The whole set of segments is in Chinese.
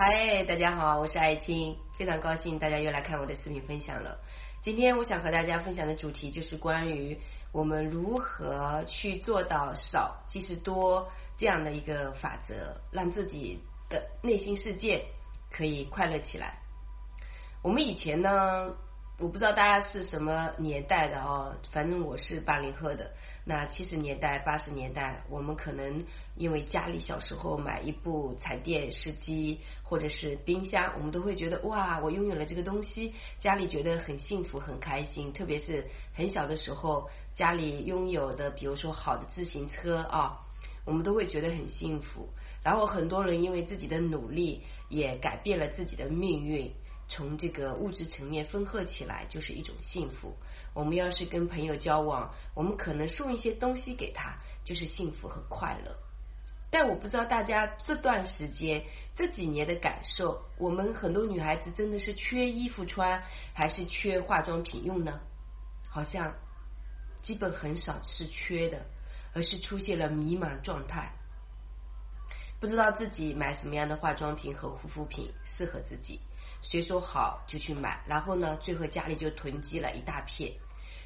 嗨，大家好，我是爱青，非常高兴大家又来看我的视频分享了。今天我想和大家分享的主题就是关于我们如何去做到少即是多这样的一个法则，让自己的内心世界可以快乐起来。我们以前呢？我不知道大家是什么年代的哦，反正我是八零后的。那七十年代、八十年代，我们可能因为家里小时候买一部彩电视机或者是冰箱，我们都会觉得哇，我拥有了这个东西，家里觉得很幸福、很开心。特别是很小的时候，家里拥有的，比如说好的自行车啊，我们都会觉得很幸福。然后很多人因为自己的努力，也改变了自己的命运。从这个物质层面分合起来，就是一种幸福。我们要是跟朋友交往，我们可能送一些东西给他，就是幸福和快乐。但我不知道大家这段时间这几年的感受，我们很多女孩子真的是缺衣服穿，还是缺化妆品用呢？好像基本很少是缺的，而是出现了迷茫状态，不知道自己买什么样的化妆品和护肤品适合自己。谁说好就去买，然后呢，最后家里就囤积了一大片。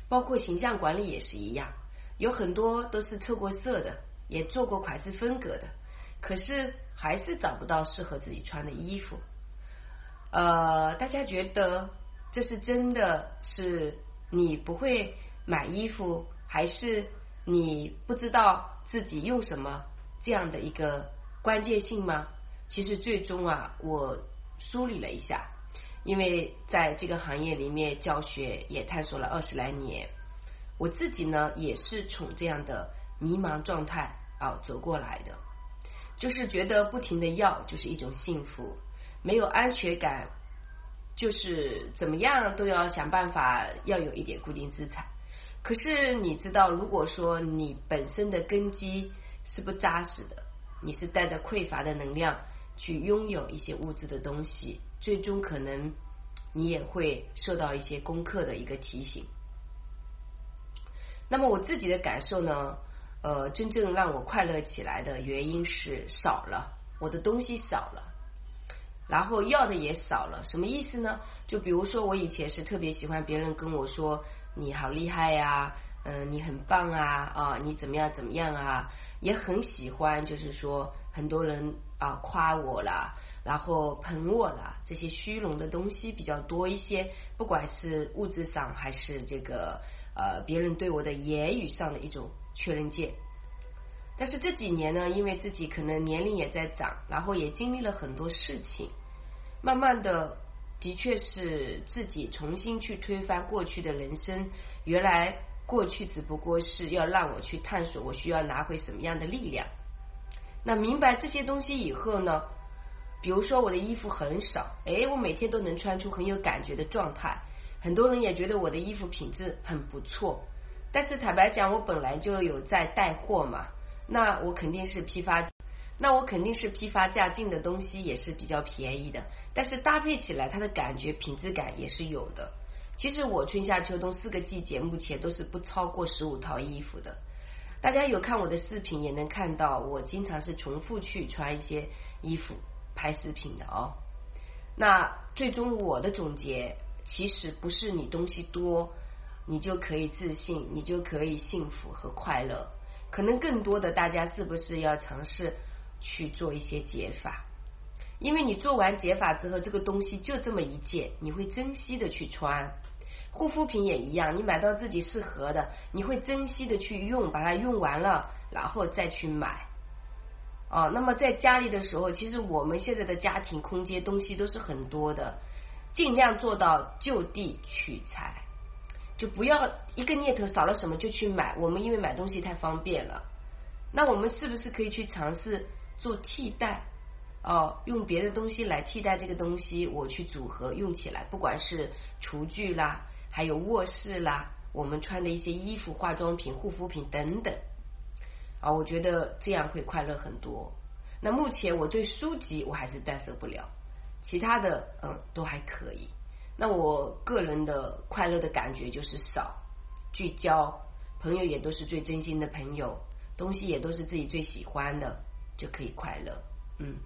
包括形象管理也是一样，有很多都是测过色的，也做过款式风格的，可是还是找不到适合自己穿的衣服。呃，大家觉得这是真的是你不会买衣服，还是你不知道自己用什么这样的一个关键性吗？其实最终啊，我。梳理了一下，因为在这个行业里面教学也探索了二十来年，我自己呢也是从这样的迷茫状态啊走过来的，就是觉得不停的要就是一种幸福，没有安全感，就是怎么样都要想办法要有一点固定资产。可是你知道，如果说你本身的根基是不扎实的，你是带着匮乏的能量。去拥有一些物质的东西，最终可能你也会受到一些功课的一个提醒。那么我自己的感受呢？呃，真正让我快乐起来的原因是少了我的东西少了，然后要的也少了。什么意思呢？就比如说我以前是特别喜欢别人跟我说你好厉害呀，嗯，你很棒啊啊，你怎么样怎么样啊，也很喜欢，就是说很多人。啊，夸我啦，然后捧我啦，这些虚荣的东西比较多一些，不管是物质上还是这个呃别人对我的言语上的一种确认键。但是这几年呢，因为自己可能年龄也在长，然后也经历了很多事情，慢慢的的确是自己重新去推翻过去的人生。原来过去只不过是要让我去探索，我需要拿回什么样的力量。那明白这些东西以后呢？比如说我的衣服很少，哎，我每天都能穿出很有感觉的状态。很多人也觉得我的衣服品质很不错。但是坦白讲，我本来就有在带货嘛，那我肯定是批发，那我肯定是批发价进的东西也是比较便宜的。但是搭配起来，它的感觉品质感也是有的。其实我春夏秋冬四个季节目前都是不超过十五套衣服的。大家有看我的视频，也能看到我经常是重复去穿一些衣服拍视频的哦。那最终我的总结，其实不是你东西多，你就可以自信，你就可以幸福和快乐。可能更多的大家是不是要尝试去做一些解法？因为你做完减法之后，这个东西就这么一件，你会珍惜的去穿。护肤品也一样，你买到自己适合的，你会珍惜的去用，把它用完了，然后再去买。哦，那么在家里的时候，其实我们现在的家庭空间东西都是很多的，尽量做到就地取材，就不要一个念头少了什么就去买。我们因为买东西太方便了，那我们是不是可以去尝试做替代？哦，用别的东西来替代这个东西，我去组合用起来，不管是厨具啦。还有卧室啦，我们穿的一些衣服、化妆品、护肤品等等啊，我觉得这样会快乐很多。那目前我对书籍我还是断舍不了，其他的嗯都还可以。那我个人的快乐的感觉就是少聚焦，朋友也都是最真心的朋友，东西也都是自己最喜欢的，就可以快乐。嗯。